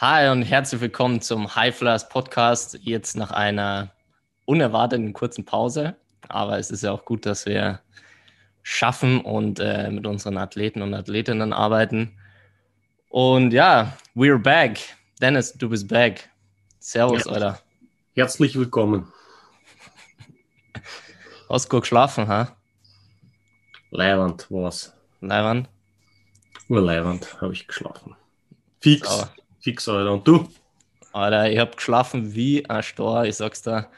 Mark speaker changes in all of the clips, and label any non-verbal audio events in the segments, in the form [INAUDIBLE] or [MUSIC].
Speaker 1: Hi und herzlich willkommen zum High Flyers Podcast. Jetzt nach einer unerwarteten kurzen Pause. Aber es ist ja auch gut, dass wir schaffen und äh, mit unseren Athleten und Athletinnen arbeiten. Und ja, we're back. Dennis, du bist back. Servus, ja. Alter.
Speaker 2: Herzlich willkommen.
Speaker 1: Hast du gut geschlafen, ha?
Speaker 2: Leiwand was.
Speaker 1: Leiwand?
Speaker 2: Urleiwand habe ich geschlafen. Fix. So. Fix, Alter. Und du?
Speaker 1: Alter, ich habe geschlafen wie ein Stor, ich sag's da.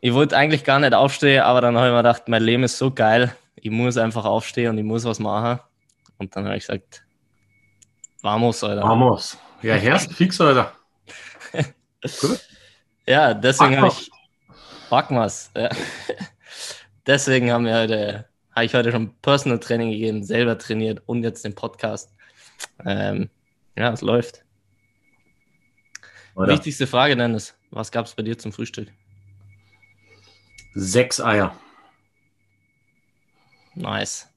Speaker 1: Ich wollte eigentlich gar nicht aufstehen, aber dann habe ich mir gedacht, mein Leben ist so geil, ich muss einfach aufstehen und ich muss was machen. Und dann habe ich gesagt, vamos, Alter.
Speaker 2: Vamos. Ja, herrst fix, Alter. [LAUGHS]
Speaker 1: Gut. Ja, deswegen habe ich. Wir's. Ja. [LAUGHS] deswegen haben wir heute, habe ich heute schon Personal Training gegeben, selber trainiert und jetzt den Podcast. Ähm, ja, es läuft. Oder? Wichtigste Frage, Dennis. Was gab es bei dir zum Frühstück?
Speaker 2: Sechs Eier.
Speaker 1: Nice.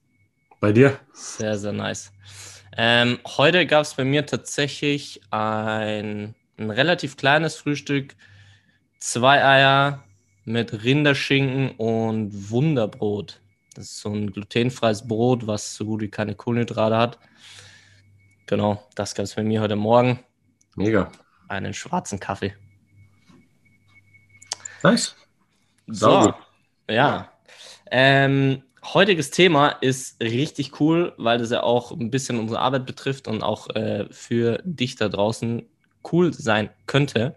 Speaker 2: Bei dir?
Speaker 1: Sehr, sehr nice. Ähm, heute gab es bei mir tatsächlich ein, ein relativ kleines Frühstück. Zwei Eier mit Rinderschinken und Wunderbrot. Das ist so ein glutenfreies Brot, was so gut wie keine Kohlenhydrate hat. Genau, das gab es bei mir heute Morgen.
Speaker 2: Mega.
Speaker 1: Einen schwarzen Kaffee.
Speaker 2: Nice.
Speaker 1: So, ja. Ähm, heutiges Thema ist richtig cool, weil das ja auch ein bisschen unsere Arbeit betrifft und auch äh, für dich da draußen cool sein könnte.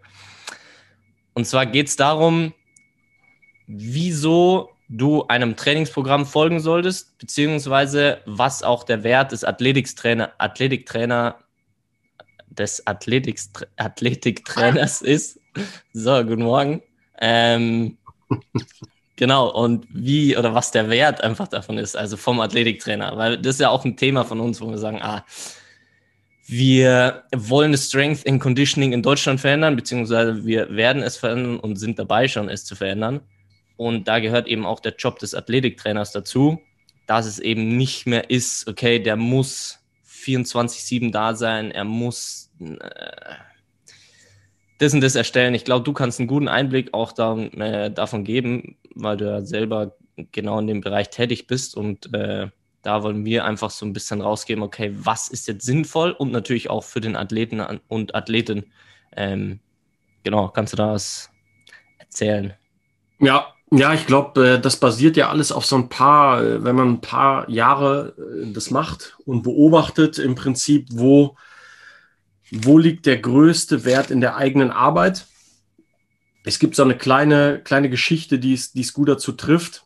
Speaker 1: Und zwar geht es darum, wieso du einem Trainingsprogramm folgen solltest, beziehungsweise was auch der Wert des Athletiktrainer, Athletiktrainer des Athletiks, Athletiktrainers [LAUGHS] ist. So, guten Morgen. Ähm, genau, und wie oder was der Wert einfach davon ist, also vom Athletiktrainer, weil das ist ja auch ein Thema von uns, wo wir sagen, ah, wir wollen das Strength and Conditioning in Deutschland verändern, beziehungsweise wir werden es verändern und sind dabei schon, es zu verändern. Und da gehört eben auch der Job des Athletiktrainers dazu, dass es eben nicht mehr ist, okay, der muss 24-7 da sein, er muss äh, das und das erstellen. Ich glaube, du kannst einen guten Einblick auch da, äh, davon geben, weil du ja selber genau in dem Bereich tätig bist und äh, da wollen wir einfach so ein bisschen rausgeben, okay, was ist jetzt sinnvoll und natürlich auch für den Athleten und Athleten. Ähm, genau, kannst du da was erzählen?
Speaker 2: Ja, ja, ich glaube, äh, das basiert ja alles auf so ein paar, äh, wenn man ein paar Jahre äh, das macht und beobachtet, im Prinzip, wo, wo liegt der größte Wert in der eigenen Arbeit. Es gibt so eine kleine, kleine Geschichte, die es, die es gut dazu trifft.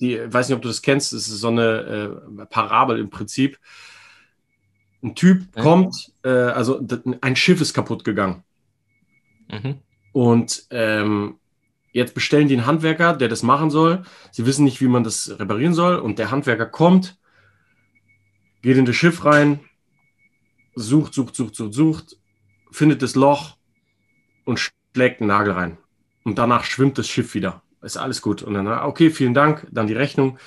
Speaker 2: Die, ich weiß nicht, ob du das kennst, das ist so eine äh, Parabel im Prinzip. Ein Typ mhm. kommt, äh, also ein Schiff ist kaputt gegangen. Mhm. Und ähm, Jetzt bestellen die einen Handwerker, der das machen soll. Sie wissen nicht, wie man das reparieren soll. Und der Handwerker kommt, geht in das Schiff rein, sucht, sucht, sucht, sucht, sucht, findet das Loch und schlägt einen Nagel rein. Und danach schwimmt das Schiff wieder. Ist alles gut. Und dann, okay, vielen Dank. Dann die Rechnung.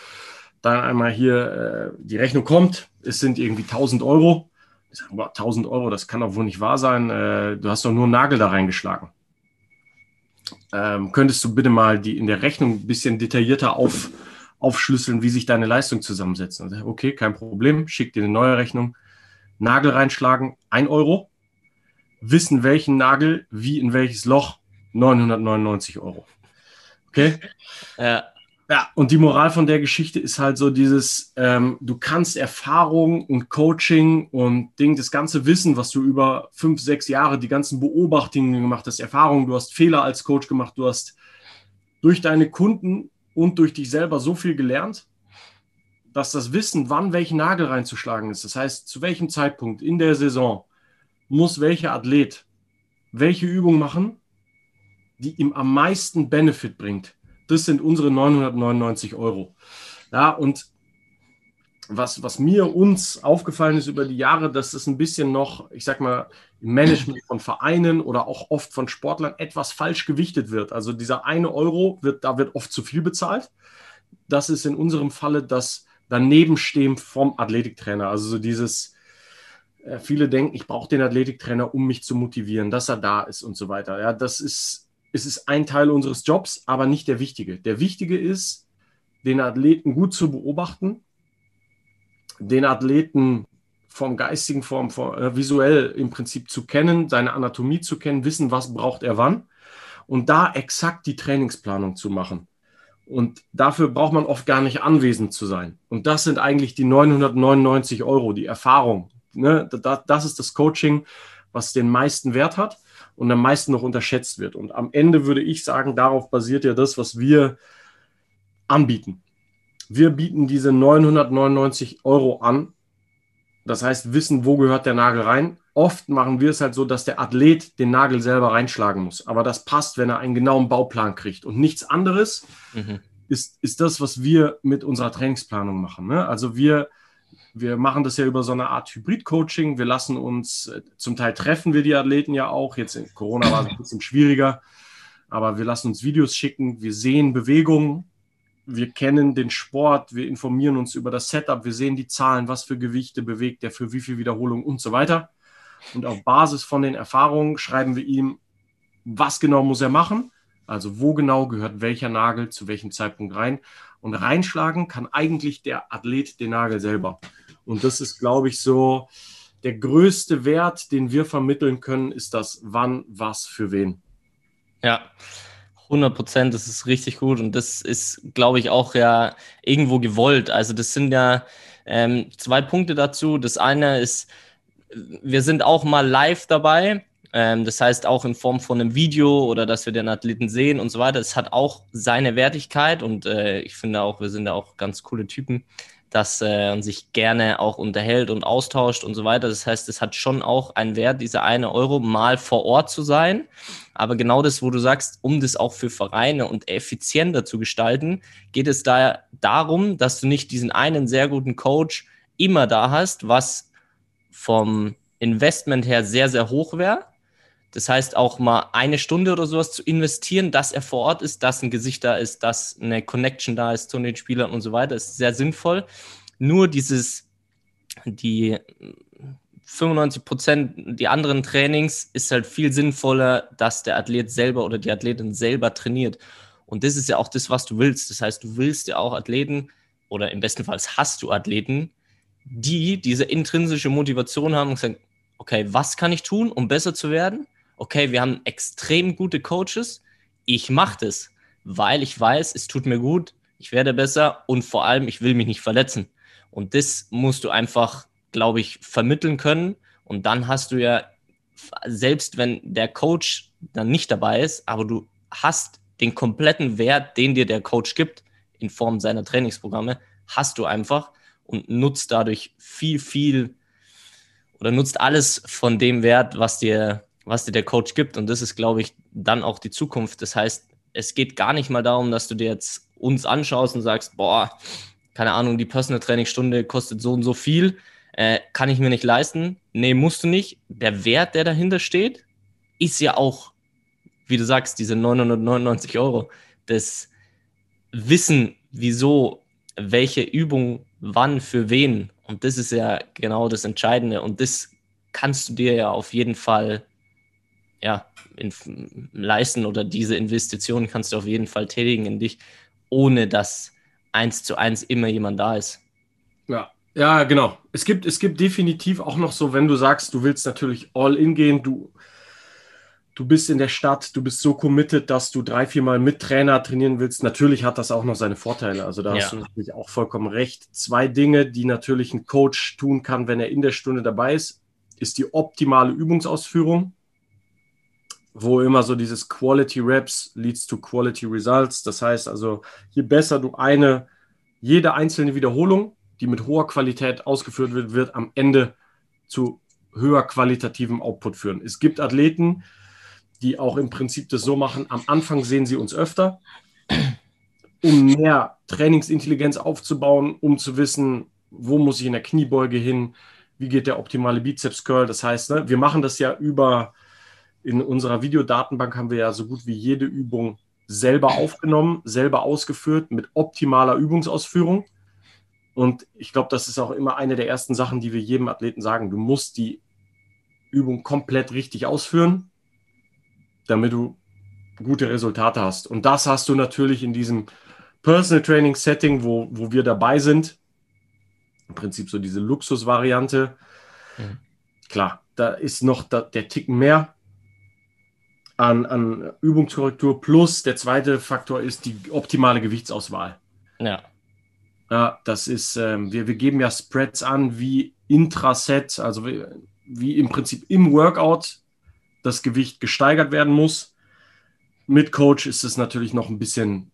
Speaker 2: Dann einmal hier, äh, die Rechnung kommt. Es sind irgendwie 1000 Euro. Ich sage, 1000 Euro, das kann doch wohl nicht wahr sein. Äh, du hast doch nur einen Nagel da reingeschlagen ähm, könntest du bitte mal die in der Rechnung ein bisschen detaillierter auf, aufschlüsseln, wie sich deine Leistung zusammensetzt? Also, okay, kein Problem, schick dir eine neue Rechnung. Nagel reinschlagen, 1 Euro. Wissen, welchen Nagel, wie in welches Loch, 999 Euro. Okay? Ja. Ja, und die Moral von der Geschichte ist halt so dieses, ähm, du kannst Erfahrung und Coaching und Ding, das ganze Wissen, was du über fünf, sechs Jahre, die ganzen Beobachtungen gemacht hast, Erfahrungen, du hast Fehler als Coach gemacht, du hast durch deine Kunden und durch dich selber so viel gelernt, dass das Wissen, wann welchen Nagel reinzuschlagen ist, das heißt, zu welchem Zeitpunkt in der Saison muss welcher Athlet welche Übung machen, die ihm am meisten Benefit bringt das sind unsere 999 Euro. Ja, und was, was mir uns aufgefallen ist über die Jahre, dass es ein bisschen noch, ich sag mal, im Management von Vereinen oder auch oft von Sportlern etwas falsch gewichtet wird. Also dieser eine Euro wird, da wird oft zu viel bezahlt. Das ist in unserem Falle das Danebenstehen vom Athletiktrainer. Also so dieses, äh, viele denken, ich brauche den Athletiktrainer, um mich zu motivieren, dass er da ist und so weiter. Ja, das ist, es ist ein Teil unseres Jobs, aber nicht der wichtige. Der wichtige ist, den Athleten gut zu beobachten, den Athleten vom geistigen Form, vom, äh, visuell im Prinzip zu kennen, seine Anatomie zu kennen, wissen, was braucht er wann und da exakt die Trainingsplanung zu machen. Und dafür braucht man oft gar nicht anwesend zu sein. Und das sind eigentlich die 999 Euro, die Erfahrung. Ne? Das, das ist das Coaching, was den meisten Wert hat und am meisten noch unterschätzt wird. Und am Ende würde ich sagen, darauf basiert ja das, was wir anbieten. Wir bieten diese 999 Euro an. Das heißt, wissen, wo gehört der Nagel rein. Oft machen wir es halt so, dass der Athlet den Nagel selber reinschlagen muss. Aber das passt, wenn er einen genauen Bauplan kriegt. Und nichts anderes mhm. ist, ist das, was wir mit unserer Trainingsplanung machen. Ne? Also wir, wir machen das ja über so eine Art Hybrid-Coaching. Wir lassen uns, zum Teil treffen wir die Athleten ja auch. Jetzt in Corona war es ein bisschen schwieriger. Aber wir lassen uns Videos schicken. Wir sehen Bewegungen wir kennen den Sport, wir informieren uns über das Setup, wir sehen die Zahlen, was für Gewichte bewegt er, für wie viel Wiederholung und so weiter. Und auf Basis von den Erfahrungen schreiben wir ihm, was genau muss er machen, also wo genau gehört welcher Nagel zu welchem Zeitpunkt rein. Und reinschlagen kann eigentlich der Athlet den Nagel selber. Und das ist, glaube ich, so der größte Wert, den wir vermitteln können, ist das wann, was, für wen.
Speaker 1: Ja, 100 Prozent, das ist richtig gut und das ist, glaube ich, auch ja irgendwo gewollt. Also das sind ja ähm, zwei Punkte dazu. Das eine ist, wir sind auch mal live dabei. Ähm, das heißt auch in Form von einem Video oder dass wir den Athleten sehen und so weiter. Es hat auch seine Wertigkeit und äh, ich finde auch, wir sind da auch ganz coole Typen dass äh, sich gerne auch unterhält und austauscht und so weiter. Das heißt, es hat schon auch einen Wert, dieser eine Euro mal vor Ort zu sein. Aber genau das, wo du sagst, um das auch für Vereine und effizienter zu gestalten, geht es da darum, dass du nicht diesen einen sehr guten Coach immer da hast, was vom Investment her sehr, sehr hoch wäre, das heißt, auch mal eine Stunde oder sowas zu investieren, dass er vor Ort ist, dass ein Gesicht da ist, dass eine Connection da ist zu den Spielern und so weiter, ist sehr sinnvoll. Nur dieses, die 95 Prozent, die anderen Trainings ist halt viel sinnvoller, dass der Athlet selber oder die Athletin selber trainiert. Und das ist ja auch das, was du willst. Das heißt, du willst ja auch Athleten oder im besten Fall hast du Athleten, die diese intrinsische Motivation haben und sagen, okay, was kann ich tun, um besser zu werden? Okay, wir haben extrem gute Coaches, ich mache das, weil ich weiß, es tut mir gut, ich werde besser und vor allem, ich will mich nicht verletzen. Und das musst du einfach, glaube ich, vermitteln können. Und dann hast du ja, selbst wenn der Coach dann nicht dabei ist, aber du hast den kompletten Wert, den dir der Coach gibt, in Form seiner Trainingsprogramme, hast du einfach und nutzt dadurch viel, viel oder nutzt alles von dem Wert, was dir was dir der Coach gibt. Und das ist, glaube ich, dann auch die Zukunft. Das heißt, es geht gar nicht mal darum, dass du dir jetzt uns anschaust und sagst, boah, keine Ahnung, die Personal Trainingsstunde kostet so und so viel, äh, kann ich mir nicht leisten. Nee, musst du nicht. Der Wert, der dahinter steht, ist ja auch, wie du sagst, diese 999 Euro. Das Wissen, wieso, welche Übung, wann, für wen. Und das ist ja genau das Entscheidende. Und das kannst du dir ja auf jeden Fall ja, in, leisten oder diese Investitionen kannst du auf jeden Fall tätigen in dich, ohne dass eins zu eins immer jemand da ist.
Speaker 2: Ja, ja, genau. Es gibt, es gibt definitiv auch noch so, wenn du sagst, du willst natürlich all in gehen, du, du bist in der Stadt, du bist so committed, dass du drei, vier Mal mit Trainer trainieren willst. Natürlich hat das auch noch seine Vorteile. Also da ja. hast du natürlich auch vollkommen recht. Zwei Dinge, die natürlich ein Coach tun kann, wenn er in der Stunde dabei ist, ist die optimale Übungsausführung wo immer so dieses Quality Reps leads to Quality Results. Das heißt also, je besser du eine, jede einzelne Wiederholung, die mit hoher Qualität ausgeführt wird, wird am Ende zu höher qualitativem Output führen. Es gibt Athleten, die auch im Prinzip das so machen, am Anfang sehen sie uns öfter, um mehr Trainingsintelligenz aufzubauen, um zu wissen, wo muss ich in der Kniebeuge hin, wie geht der optimale Bizeps Curl. Das heißt, ne, wir machen das ja über in unserer Videodatenbank haben wir ja so gut wie jede Übung selber aufgenommen, selber ausgeführt mit optimaler Übungsausführung. Und ich glaube, das ist auch immer eine der ersten Sachen, die wir jedem Athleten sagen. Du musst die Übung komplett richtig ausführen, damit du gute Resultate hast. Und das hast du natürlich in diesem Personal Training Setting, wo, wo wir dabei sind. Im Prinzip so diese Luxusvariante. Mhm. Klar, da ist noch da, der Ticken mehr an, an Übungskorrektur. Plus der zweite Faktor ist die optimale Gewichtsauswahl.
Speaker 1: Ja.
Speaker 2: Ja, das ist, ähm, wir, wir geben ja Spreads an wie Intraset, also wie, wie im Prinzip im Workout das Gewicht gesteigert werden muss. Mit Coach ist es natürlich noch ein bisschen,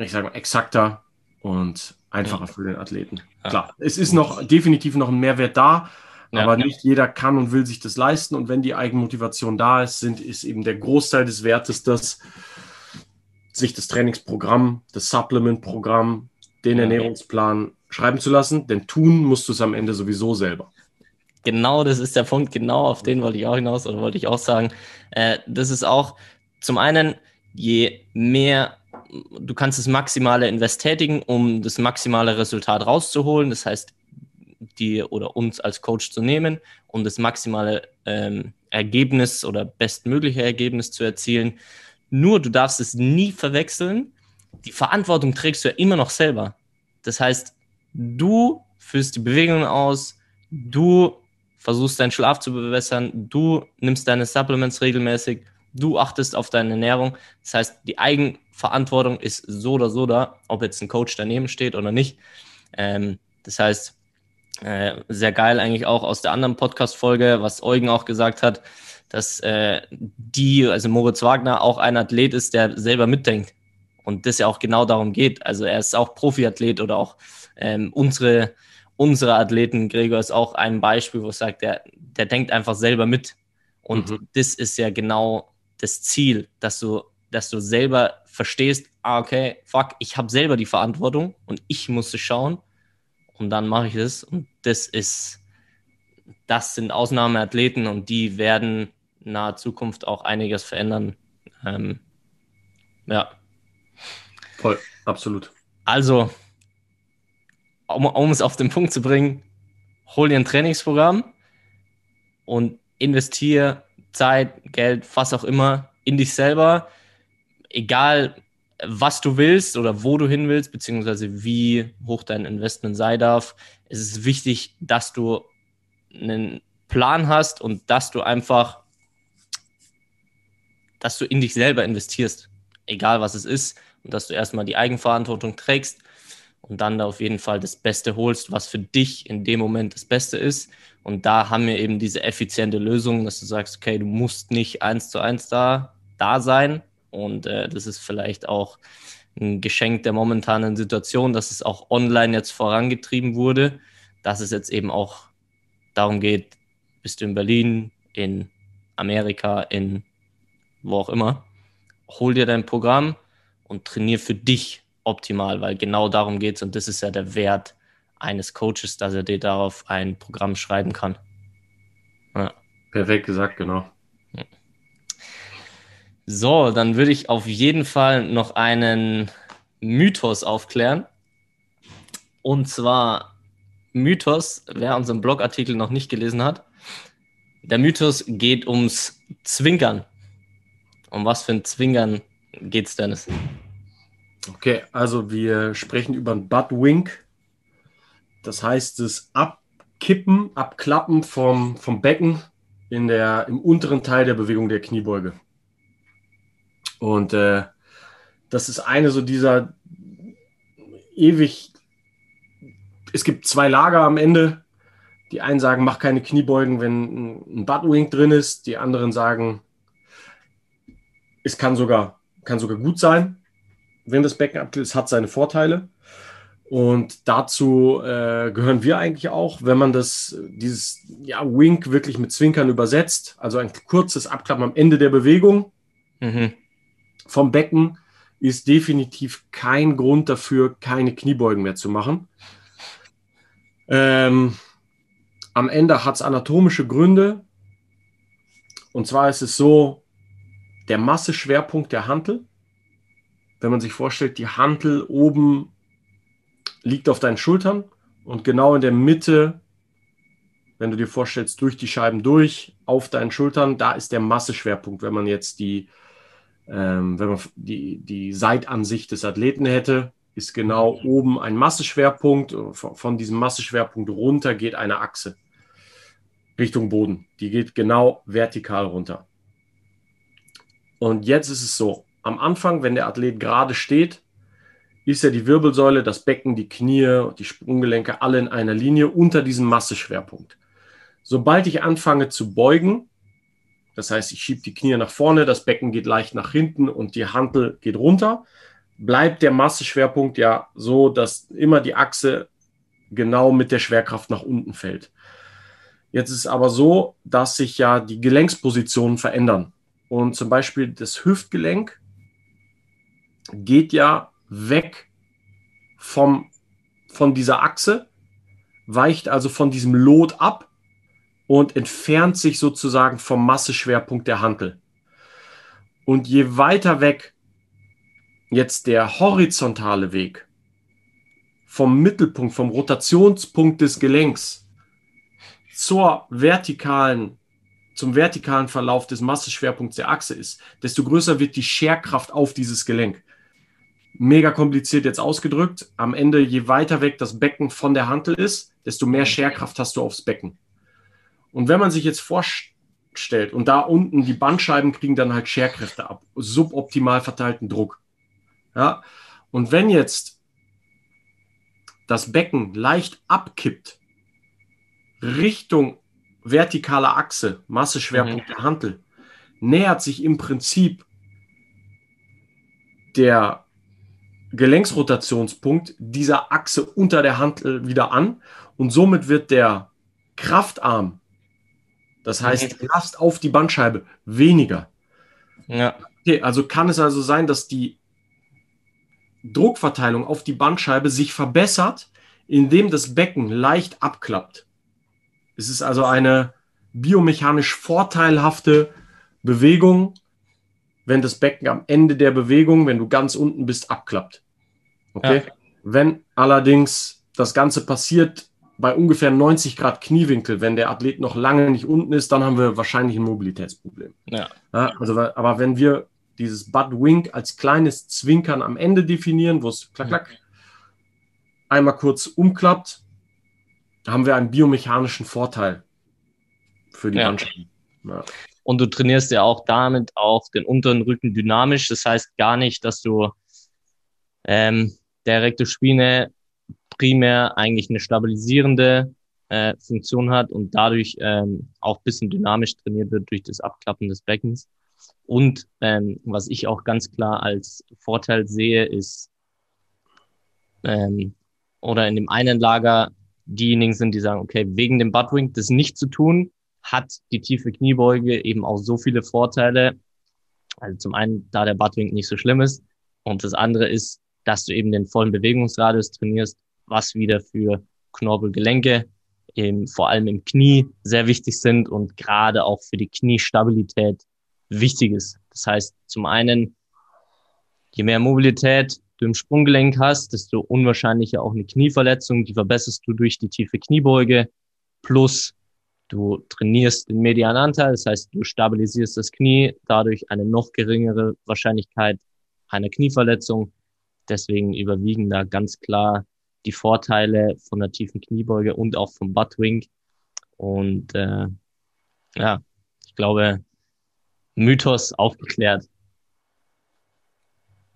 Speaker 2: ich sage mal, exakter und einfacher ja. für den Athleten. Klar, es ist noch definitiv noch ein Mehrwert da, ja, aber nicht jeder kann und will sich das leisten. Und wenn die Eigenmotivation da ist, sind, ist eben der Großteil des Wertes das, sich das Trainingsprogramm, das Supplement-Programm, den Ernährungsplan schreiben zu lassen, denn tun musst du es am Ende sowieso selber.
Speaker 1: Genau, das ist der Punkt, genau auf den wollte ich auch hinaus oder wollte ich auch sagen. Äh, das ist auch zum einen, je mehr du kannst das maximale Invest tätigen, um das maximale Resultat rauszuholen. Das heißt, die oder uns als Coach zu nehmen, um das maximale ähm, Ergebnis oder bestmögliche Ergebnis zu erzielen. Nur du darfst es nie verwechseln. Die Verantwortung trägst du ja immer noch selber. Das heißt, du führst die Bewegungen aus, du versuchst deinen Schlaf zu bewässern, du nimmst deine Supplements regelmäßig, du achtest auf deine Ernährung. Das heißt, die Eigenverantwortung ist so oder so da, ob jetzt ein Coach daneben steht oder nicht. Ähm, das heißt, äh, sehr geil eigentlich auch aus der anderen Podcast-Folge, was Eugen auch gesagt hat, dass äh, die, also Moritz Wagner, auch ein Athlet ist, der selber mitdenkt. Und das ja auch genau darum geht. Also er ist auch Profiathlet oder auch ähm, unsere, unsere Athleten, Gregor ist auch ein Beispiel, wo es sagt, der, der denkt einfach selber mit. Und mhm. das ist ja genau das Ziel, dass du, dass du selber verstehst, ah, okay, fuck, ich habe selber die Verantwortung und ich musste schauen und dann mache ich es. Und das ist, das sind Ausnahmeathleten und die werden in naher Zukunft auch einiges verändern. Ähm, ja.
Speaker 2: Voll, absolut.
Speaker 1: Also, um, um es auf den Punkt zu bringen, hol dir ein Trainingsprogramm und investiere Zeit, Geld, was auch immer in dich selber. Egal, was du willst oder wo du hin willst, beziehungsweise wie hoch dein Investment sein darf. Es ist wichtig, dass du einen Plan hast und dass du einfach dass du in dich selber investierst, egal was es ist, und dass du erstmal die Eigenverantwortung trägst und dann da auf jeden Fall das Beste holst, was für dich in dem Moment das Beste ist. Und da haben wir eben diese effiziente Lösung, dass du sagst, okay, du musst nicht eins zu eins da, da sein. Und äh, das ist vielleicht auch ein Geschenk der momentanen Situation, dass es auch online jetzt vorangetrieben wurde, dass es jetzt eben auch darum geht, bist du in Berlin, in Amerika, in wo auch immer, hol dir dein Programm und trainier für dich optimal, weil genau darum geht es und das ist ja der Wert eines Coaches, dass er dir darauf ein Programm schreiben kann.
Speaker 2: Ja. Perfekt gesagt, genau.
Speaker 1: So, dann würde ich auf jeden Fall noch einen Mythos aufklären. Und zwar Mythos, wer unseren Blogartikel noch nicht gelesen hat. Der Mythos geht ums Zwinkern. Um was für ein Zwingern geht es, Dennis?
Speaker 2: Okay, also wir sprechen über ein Butt Wink. Das heißt, das Abkippen, Abklappen vom, vom Becken in der, im unteren Teil der Bewegung der Kniebeuge. Und äh, das ist eine so dieser ewig. Es gibt zwei Lager am Ende. Die einen sagen, mach keine Kniebeugen, wenn ein Butt Wink drin ist. Die anderen sagen, es kann sogar, kann sogar gut sein, wenn das Becken abkühlt. Es hat seine Vorteile. Und dazu äh, gehören wir eigentlich auch, wenn man das, dieses ja, Wink wirklich mit Zwinkern übersetzt, also ein kurzes Abklappen am Ende der Bewegung mhm. Vom Becken, ist definitiv kein Grund dafür, keine Kniebeugen mehr zu machen. Ähm, am Ende hat es anatomische Gründe. Und zwar ist es so, der Masseschwerpunkt der Hantel. Wenn man sich vorstellt, die Hantel oben liegt auf deinen Schultern und genau in der Mitte, wenn du dir vorstellst, durch die Scheiben durch, auf deinen Schultern, da ist der Masseschwerpunkt, wenn man jetzt die, ähm, wenn man die, die Seitansicht des Athleten hätte, ist genau oben ein Masseschwerpunkt. Von, von diesem Masseschwerpunkt runter geht eine Achse Richtung Boden. Die geht genau vertikal runter. Und jetzt ist es so, am Anfang, wenn der Athlet gerade steht, ist ja die Wirbelsäule, das Becken, die Knie, die Sprunggelenke alle in einer Linie unter diesem Masseschwerpunkt. Sobald ich anfange zu beugen, das heißt, ich schiebe die Knie nach vorne, das Becken geht leicht nach hinten und die Hantel geht runter, bleibt der Masseschwerpunkt ja so, dass immer die Achse genau mit der Schwerkraft nach unten fällt. Jetzt ist es aber so, dass sich ja die Gelenkspositionen verändern. Und zum Beispiel das Hüftgelenk geht ja weg vom, von dieser Achse, weicht also von diesem Lot ab und entfernt sich sozusagen vom Masseschwerpunkt der Hantel. Und je weiter weg jetzt der horizontale Weg vom Mittelpunkt, vom Rotationspunkt des Gelenks zur vertikalen zum vertikalen Verlauf des Masseschwerpunkts der Achse ist, desto größer wird die Scherkraft auf dieses Gelenk. Mega kompliziert jetzt ausgedrückt. Am Ende, je weiter weg das Becken von der Hantel ist, desto mehr Scherkraft hast du aufs Becken. Und wenn man sich jetzt vorstellt, und da unten die Bandscheiben kriegen dann halt Scherkräfte ab, suboptimal verteilten Druck. Ja? Und wenn jetzt das Becken leicht abkippt, Richtung vertikale Achse, Masseschwerpunkt mhm. der Hantel, nähert sich im Prinzip der Gelenksrotationspunkt dieser Achse unter der Hantel wieder an und somit wird der Kraftarm, das heißt mhm. Last auf die Bandscheibe, weniger. Ja. Okay, also kann es also sein, dass die Druckverteilung auf die Bandscheibe sich verbessert, indem das Becken leicht abklappt. Es ist also eine biomechanisch vorteilhafte Bewegung, wenn das Becken am Ende der Bewegung, wenn du ganz unten bist, abklappt. Okay? Ja. Wenn allerdings das Ganze passiert bei ungefähr 90 Grad Kniewinkel, wenn der Athlet noch lange nicht unten ist, dann haben wir wahrscheinlich ein Mobilitätsproblem. Ja. ja also, aber wenn wir dieses Butt Wink als kleines Zwinkern am Ende definieren, wo es klack, klack, einmal kurz umklappt, haben wir einen biomechanischen Vorteil für die ja. Mannschaft.
Speaker 1: Ja. Und du trainierst ja auch damit auch den unteren Rücken dynamisch. Das heißt gar nicht, dass du ähm, Rectus Spine primär eigentlich eine stabilisierende äh, Funktion hat und dadurch ähm, auch bisschen dynamisch trainiert wird durch das Abklappen des Beckens. Und ähm, was ich auch ganz klar als Vorteil sehe, ist, ähm, oder in dem einen Lager diejenigen sind, die sagen, okay, wegen dem Buttwing das nicht zu tun, hat die tiefe Kniebeuge eben auch so viele Vorteile. Also zum einen, da der Buttwing nicht so schlimm ist. Und das andere ist, dass du eben den vollen Bewegungsradius trainierst, was wieder für Knorpelgelenke, eben vor allem im Knie, sehr wichtig sind und gerade auch für die Kniestabilität wichtig ist. Das heißt, zum einen, je mehr Mobilität, du im Sprunggelenk hast, desto unwahrscheinlicher auch eine Knieverletzung. Die verbesserst du durch die tiefe Kniebeuge. Plus du trainierst den medialen Anteil, das heißt, du stabilisierst das Knie, dadurch eine noch geringere Wahrscheinlichkeit einer Knieverletzung. Deswegen überwiegen da ganz klar die Vorteile von der tiefen Kniebeuge und auch vom Buttwing. Und äh, ja, ich glaube, Mythos aufgeklärt.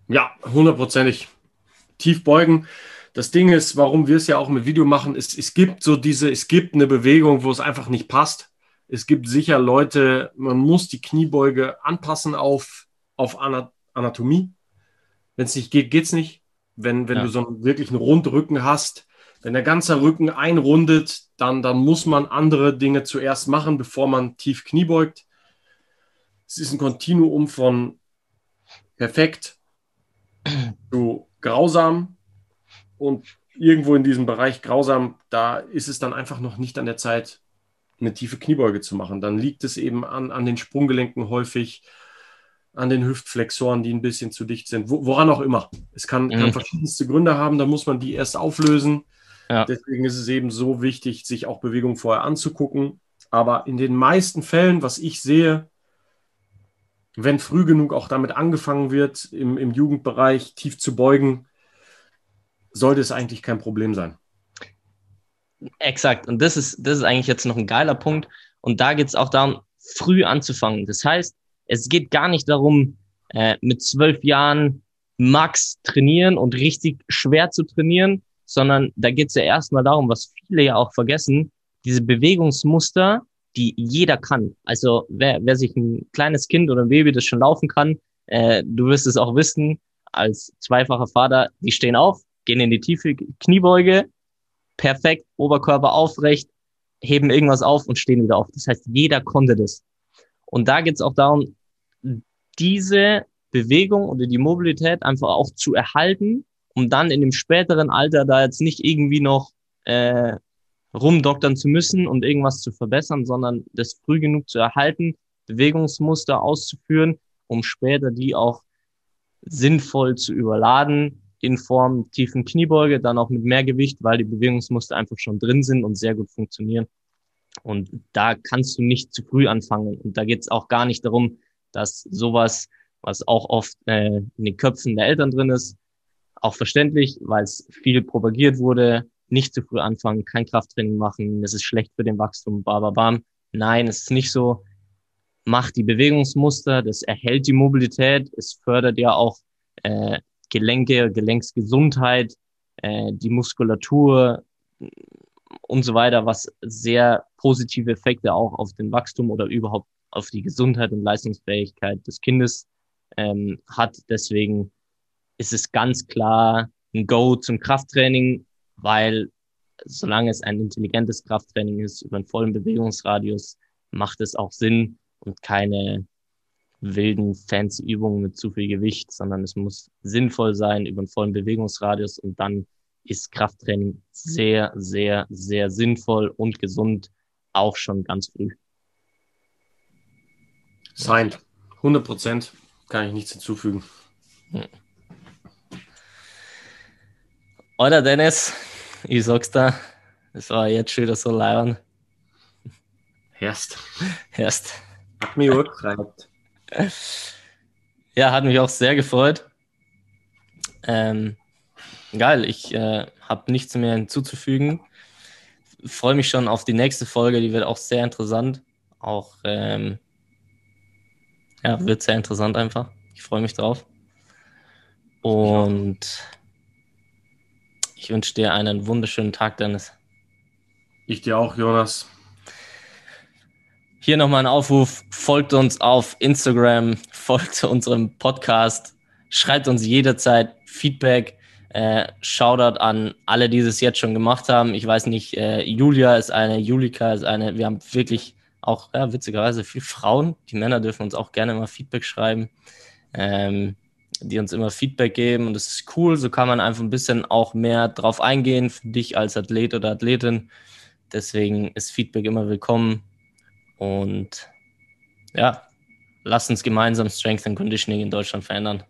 Speaker 2: Ja, hundertprozentig. Tief beugen. Das Ding ist, warum wir es ja auch mit Video machen, ist, es gibt so diese, es gibt eine Bewegung, wo es einfach nicht passt. Es gibt sicher Leute, man muss die Kniebeuge anpassen auf, auf Anatomie. Wenn es nicht geht, geht es nicht. Wenn, wenn ja. du so einen wirklichen Rundrücken hast, wenn der ganze Rücken einrundet, dann, dann muss man andere Dinge zuerst machen, bevor man tief Knie beugt. Es ist ein Kontinuum von perfekt zu grausam und irgendwo in diesem Bereich grausam, da ist es dann einfach noch nicht an der Zeit, eine tiefe Kniebeuge zu machen. Dann liegt es eben an, an den Sprunggelenken häufig. An den Hüftflexoren, die ein bisschen zu dicht sind. Wo, woran auch immer. Es kann, mhm. kann, verschiedenste Gründe haben, da muss man die erst auflösen. Ja. Deswegen ist es eben so wichtig, sich auch Bewegung vorher anzugucken. Aber in den meisten Fällen, was ich sehe, wenn früh genug auch damit angefangen wird, im, im Jugendbereich tief zu beugen, sollte es eigentlich kein Problem sein.
Speaker 1: Exakt. Und das ist, das ist eigentlich jetzt noch ein geiler Punkt. Und da geht es auch darum, früh anzufangen. Das heißt, es geht gar nicht darum, äh, mit zwölf Jahren max trainieren und richtig schwer zu trainieren, sondern da geht es ja erstmal darum, was viele ja auch vergessen, diese Bewegungsmuster, die jeder kann. Also wer, wer sich ein kleines Kind oder ein Baby, das schon laufen kann, äh, du wirst es auch wissen, als zweifacher Vater, die stehen auf, gehen in die tiefe Kniebeuge, perfekt, Oberkörper aufrecht, heben irgendwas auf und stehen wieder auf. Das heißt, jeder konnte das. Und da geht es auch darum, diese Bewegung oder die Mobilität einfach auch zu erhalten, um dann in dem späteren Alter da jetzt nicht irgendwie noch äh, rumdoktern zu müssen und irgendwas zu verbessern, sondern das früh genug zu erhalten, Bewegungsmuster auszuführen, um später die auch sinnvoll zu überladen in Form tiefen Kniebeuge, dann auch mit mehr Gewicht, weil die Bewegungsmuster einfach schon drin sind und sehr gut funktionieren. Und da kannst du nicht zu früh anfangen. Und da geht es auch gar nicht darum, dass sowas, was auch oft äh, in den Köpfen der Eltern drin ist, auch verständlich, weil es viel propagiert wurde, nicht zu früh anfangen, kein Krafttraining machen, das ist schlecht für den Wachstum, bam. Nein, es ist nicht so. Mach die Bewegungsmuster, das erhält die Mobilität, es fördert ja auch äh, Gelenke, Gelenksgesundheit, äh, die Muskulatur und so weiter, was sehr positive Effekte auch auf den Wachstum oder überhaupt auf die Gesundheit und Leistungsfähigkeit des Kindes ähm, hat. Deswegen ist es ganz klar ein Go zum Krafttraining, weil solange es ein intelligentes Krafttraining ist über einen vollen Bewegungsradius, macht es auch Sinn und keine wilden, fancy Übungen mit zu viel Gewicht, sondern es muss sinnvoll sein über einen vollen Bewegungsradius und dann ist Krafttraining sehr, sehr, sehr sinnvoll und gesund, auch schon ganz früh.
Speaker 2: Sein, 100 Prozent, kann ich nichts hinzufügen. Hm.
Speaker 1: Oder Dennis, ich sag's da, es war jetzt schon wieder so leibern.
Speaker 2: Herst.
Speaker 1: Herst.
Speaker 2: Hat mich auch gefreut.
Speaker 1: Ja, hat mich auch sehr gefreut. Ähm, geil, ich äh, habe nichts mehr hinzuzufügen. Freue mich schon auf die nächste Folge, die wird auch sehr interessant. Auch, ähm, ja, wird sehr interessant einfach. Ich freue mich drauf. Und ich wünsche dir einen wunderschönen Tag, Dennis.
Speaker 2: Ich dir auch, Jonas.
Speaker 1: Hier nochmal ein Aufruf. Folgt uns auf Instagram, [LAUGHS] folgt unserem Podcast, schreibt uns jederzeit Feedback. Äh, Shoutout an alle, die es jetzt schon gemacht haben. Ich weiß nicht, äh, Julia ist eine, Julika ist eine. Wir haben wirklich auch, ja, witzigerweise viele Frauen. Die Männer dürfen uns auch gerne mal Feedback schreiben, ähm, die uns immer Feedback geben. Und das ist cool. So kann man einfach ein bisschen auch mehr drauf eingehen für dich als Athlet oder Athletin. Deswegen ist Feedback immer willkommen. Und ja, lasst uns gemeinsam Strength and Conditioning in Deutschland verändern.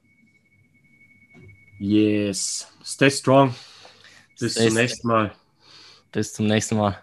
Speaker 2: Yes. Stay strong. Bis Stay zum nächsten Mal.
Speaker 1: Bis zum nächsten Mal.